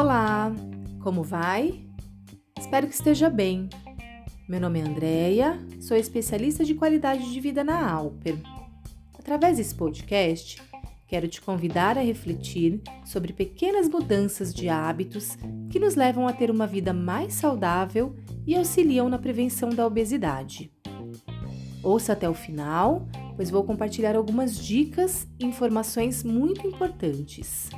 Olá, como vai? Espero que esteja bem. Meu nome é Andreia, sou especialista de qualidade de vida na Alper. Através desse podcast, quero te convidar a refletir sobre pequenas mudanças de hábitos que nos levam a ter uma vida mais saudável e auxiliam na prevenção da obesidade. Ouça até o final, pois vou compartilhar algumas dicas e informações muito importantes.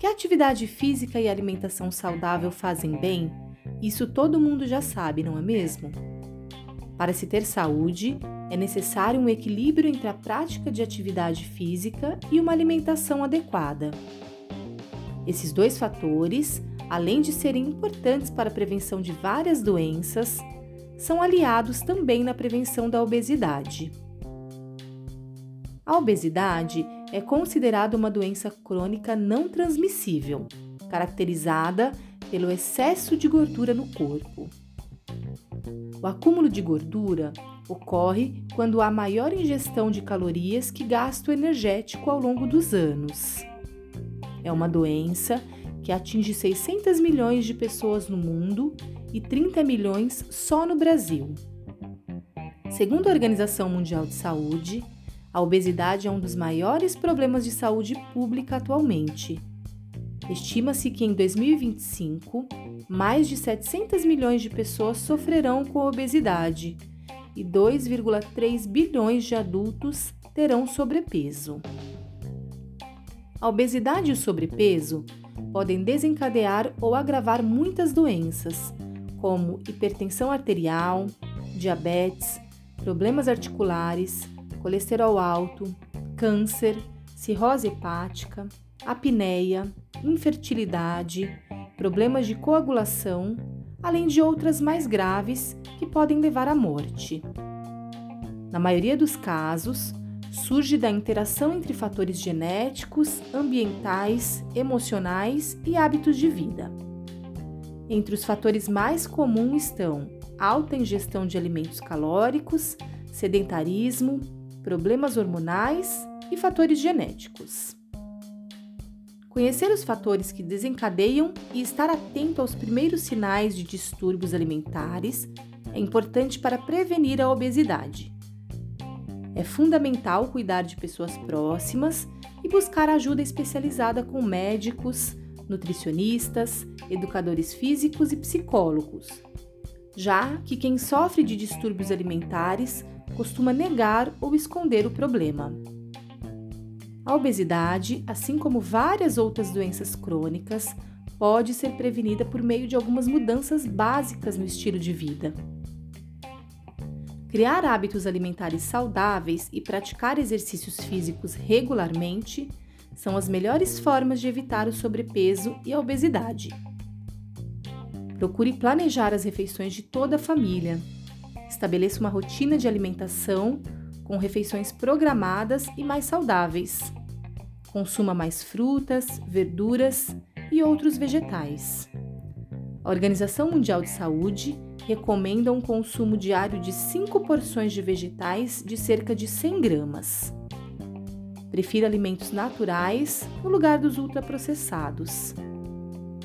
Que a atividade física e alimentação saudável fazem bem, isso todo mundo já sabe, não é mesmo? Para se ter saúde, é necessário um equilíbrio entre a prática de atividade física e uma alimentação adequada. Esses dois fatores, além de serem importantes para a prevenção de várias doenças, são aliados também na prevenção da obesidade. A obesidade é considerada uma doença crônica não transmissível, caracterizada pelo excesso de gordura no corpo. O acúmulo de gordura ocorre quando há maior ingestão de calorias que gasto energético ao longo dos anos. É uma doença que atinge 600 milhões de pessoas no mundo e 30 milhões só no Brasil. Segundo a Organização Mundial de Saúde, a obesidade é um dos maiores problemas de saúde pública atualmente. Estima-se que em 2025, mais de 700 milhões de pessoas sofrerão com obesidade e 2,3 bilhões de adultos terão sobrepeso. A obesidade e o sobrepeso podem desencadear ou agravar muitas doenças, como hipertensão arterial, diabetes, problemas articulares, colesterol alto, câncer, cirrose hepática, apneia, infertilidade, problemas de coagulação, além de outras mais graves que podem levar à morte. Na maioria dos casos, surge da interação entre fatores genéticos, ambientais, emocionais e hábitos de vida. Entre os fatores mais comuns estão alta ingestão de alimentos calóricos, sedentarismo, problemas hormonais e fatores genéticos. Conhecer os fatores que desencadeiam e estar atento aos primeiros sinais de distúrbios alimentares é importante para prevenir a obesidade. É fundamental cuidar de pessoas próximas e buscar ajuda especializada com médicos, nutricionistas, educadores físicos e psicólogos, já que quem sofre de distúrbios alimentares costuma negar ou esconder o problema. A obesidade, assim como várias outras doenças crônicas, pode ser prevenida por meio de algumas mudanças básicas no estilo de vida. Criar hábitos alimentares saudáveis e praticar exercícios físicos regularmente são as melhores formas de evitar o sobrepeso e a obesidade. Procure planejar as refeições de toda a família, Estabeleça uma rotina de alimentação com refeições programadas e mais saudáveis. Consuma mais frutas, verduras e outros vegetais. A Organização Mundial de Saúde recomenda um consumo diário de 5 porções de vegetais de cerca de 100 gramas. Prefira alimentos naturais no lugar dos ultraprocessados.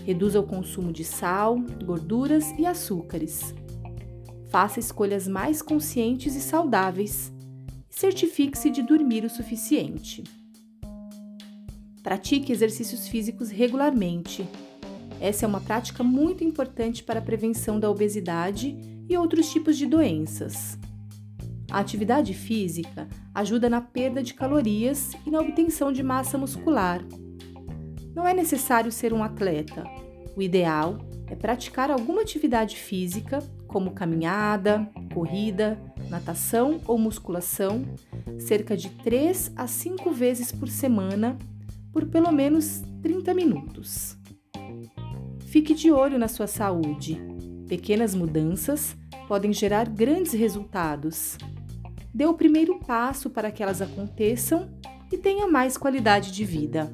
Reduza o consumo de sal, gorduras e açúcares Faça escolhas mais conscientes e saudáveis certifique-se de dormir o suficiente. Pratique exercícios físicos regularmente. Essa é uma prática muito importante para a prevenção da obesidade e outros tipos de doenças. A atividade física ajuda na perda de calorias e na obtenção de massa muscular. Não é necessário ser um atleta. O ideal é praticar alguma atividade física como caminhada, corrida, natação ou musculação, cerca de 3 a 5 vezes por semana, por pelo menos 30 minutos. Fique de olho na sua saúde. Pequenas mudanças podem gerar grandes resultados. Dê o primeiro passo para que elas aconteçam e tenha mais qualidade de vida.